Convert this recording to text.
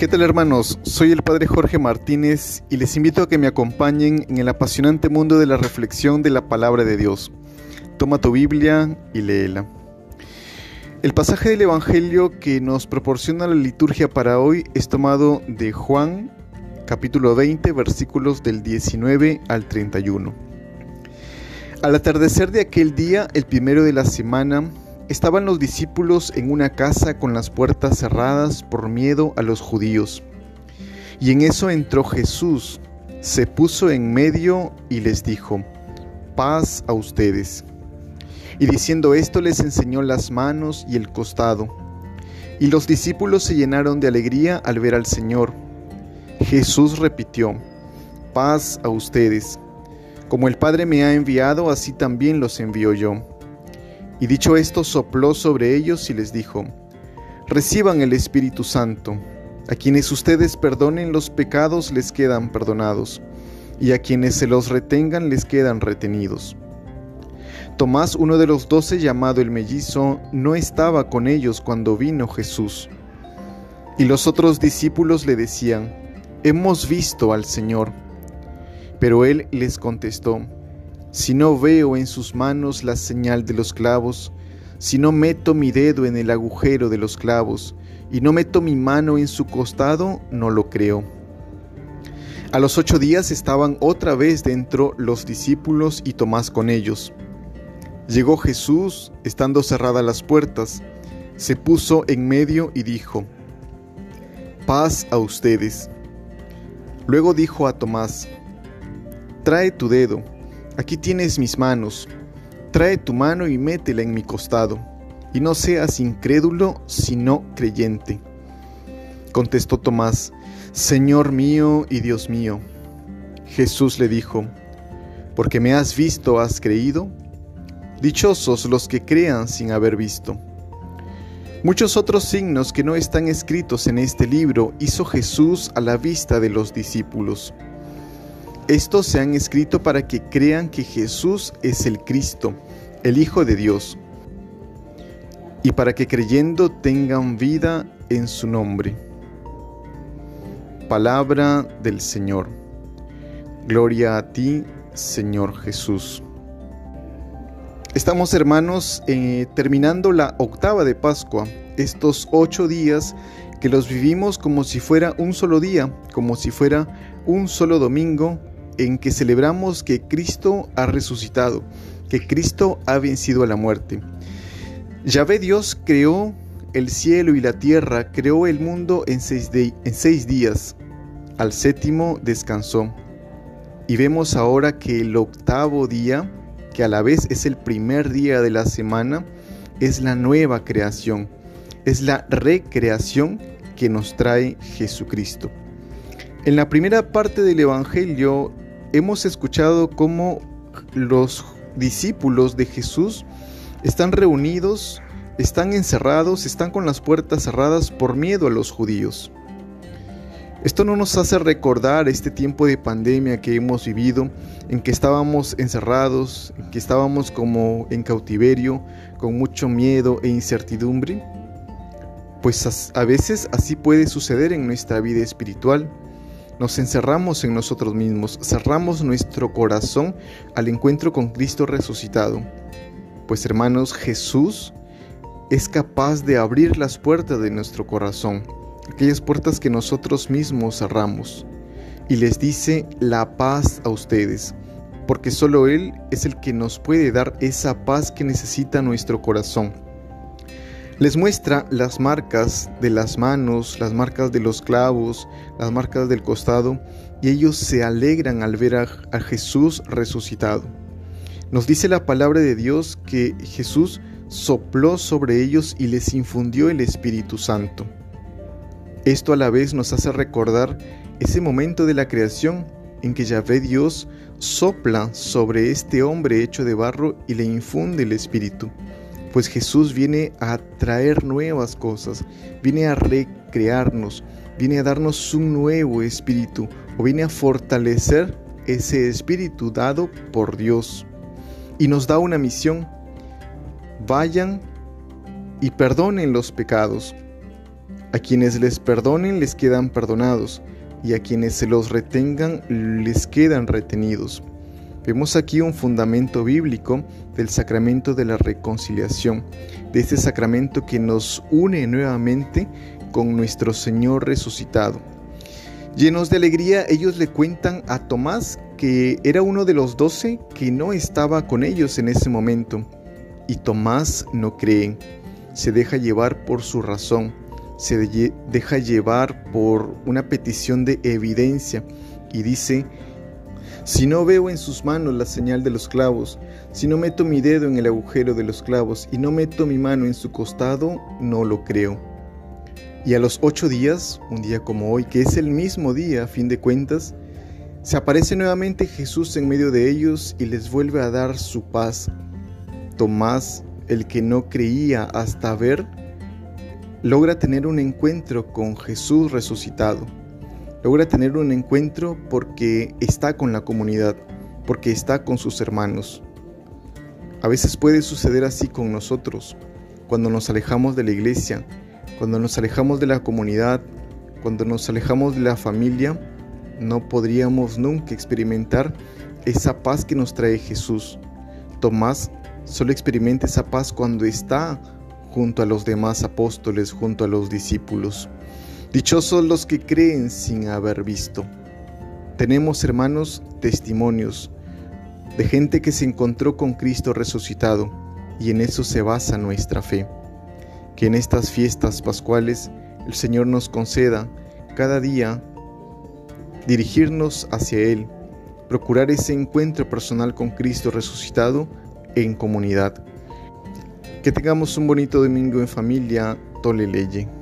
¿Qué tal hermanos? Soy el Padre Jorge Martínez y les invito a que me acompañen en el apasionante mundo de la reflexión de la palabra de Dios. Toma tu Biblia y léela. El pasaje del Evangelio que nos proporciona la liturgia para hoy es tomado de Juan capítulo 20 versículos del 19 al 31. Al atardecer de aquel día, el primero de la semana, Estaban los discípulos en una casa con las puertas cerradas por miedo a los judíos. Y en eso entró Jesús, se puso en medio y les dijo, paz a ustedes. Y diciendo esto les enseñó las manos y el costado. Y los discípulos se llenaron de alegría al ver al Señor. Jesús repitió, paz a ustedes. Como el Padre me ha enviado, así también los envío yo. Y dicho esto, sopló sobre ellos y les dijo, Reciban el Espíritu Santo. A quienes ustedes perdonen los pecados les quedan perdonados, y a quienes se los retengan les quedan retenidos. Tomás, uno de los doce llamado el mellizo, no estaba con ellos cuando vino Jesús. Y los otros discípulos le decían, Hemos visto al Señor. Pero él les contestó, si no veo en sus manos la señal de los clavos, si no meto mi dedo en el agujero de los clavos y no meto mi mano en su costado, no lo creo. A los ocho días estaban otra vez dentro los discípulos y Tomás con ellos. Llegó Jesús, estando cerradas las puertas, se puso en medio y dijo, paz a ustedes. Luego dijo a Tomás, trae tu dedo Aquí tienes mis manos, trae tu mano y métela en mi costado, y no seas incrédulo, sino creyente. Contestó Tomás, Señor mío y Dios mío. Jesús le dijo, porque me has visto, has creído. Dichosos los que crean sin haber visto. Muchos otros signos que no están escritos en este libro hizo Jesús a la vista de los discípulos. Estos se han escrito para que crean que Jesús es el Cristo, el Hijo de Dios, y para que creyendo tengan vida en su nombre. Palabra del Señor. Gloria a ti, Señor Jesús. Estamos hermanos eh, terminando la octava de Pascua, estos ocho días que los vivimos como si fuera un solo día, como si fuera un solo domingo en que celebramos que Cristo ha resucitado, que Cristo ha vencido a la muerte. Yahvé Dios creó el cielo y la tierra, creó el mundo en seis, en seis días. Al séptimo descansó. Y vemos ahora que el octavo día, que a la vez es el primer día de la semana, es la nueva creación, es la recreación que nos trae Jesucristo. En la primera parte del Evangelio hemos escuchado cómo los discípulos de Jesús están reunidos, están encerrados, están con las puertas cerradas por miedo a los judíos. Esto no nos hace recordar este tiempo de pandemia que hemos vivido, en que estábamos encerrados, en que estábamos como en cautiverio, con mucho miedo e incertidumbre. Pues a veces así puede suceder en nuestra vida espiritual nos encerramos en nosotros mismos, cerramos nuestro corazón al encuentro con Cristo resucitado. Pues hermanos, Jesús es capaz de abrir las puertas de nuestro corazón, aquellas puertas que nosotros mismos cerramos, y les dice la paz a ustedes, porque solo Él es el que nos puede dar esa paz que necesita nuestro corazón. Les muestra las marcas de las manos, las marcas de los clavos, las marcas del costado, y ellos se alegran al ver a, Jesús resucitado. Nos dice la palabra de Dios que Jesús sopló sobre ellos y les infundió el Espíritu Santo. Esto a la vez nos hace recordar ese momento de la creación en que Yahvé Dios sopla sobre este hombre hecho de barro y le infunde el Espíritu pues Jesús viene a traer nuevas cosas, viene a recrearnos, viene a darnos un nuevo espíritu o viene a fortalecer ese espíritu dado por Dios. Y nos da una misión. Vayan y perdonen los pecados. A quienes les perdonen les quedan perdonados, y a quienes se los retengan les quedan retenidos. Vemos aquí un fundamento bíblico del sacramento de la reconciliación, de este sacramento que nos une nuevamente con nuestro Señor resucitado. Llenos de alegría, ellos le cuentan a Tomás que era uno de los doce que no estaba con ellos en ese momento. Y Tomás no cree, se deja llevar por su razón, se deja llevar por una petición de evidencia y dice, si no veo en sus manos la señal de los clavos, si no meto mi dedo en el agujero de los clavos y no meto mi mano en su costado, no lo creo. Y a los ocho días, un día como hoy, que es el mismo día a fin de cuentas, se aparece nuevamente Jesús en medio de ellos y les vuelve a dar su paz. Tomás, el que no creía hasta ver, logra tener un encuentro con Jesús resucitado. Logra tener un encuentro porque está con la comunidad, porque está con sus hermanos. A veces puede suceder así con nosotros, cuando nos alejamos de la iglesia, cuando nos alejamos de la comunidad, cuando nos alejamos de la familia, no podríamos nunca experimentar esa paz que nos trae Jesús. Tomás solo experimenta esa paz cuando está junto a los demás apóstoles, junto a los discípulos. Dichosos los que creen sin haber visto. Tenemos, hermanos, testimonios de gente que se encontró con Cristo resucitado y en eso se basa nuestra fe que en estas fiestas pascuales el Señor nos conceda cada día dirigirnos hacia Él, procurar ese encuentro personal con Cristo resucitado en comunidad. Que tengamos un bonito domingo en familia, Tole Leye.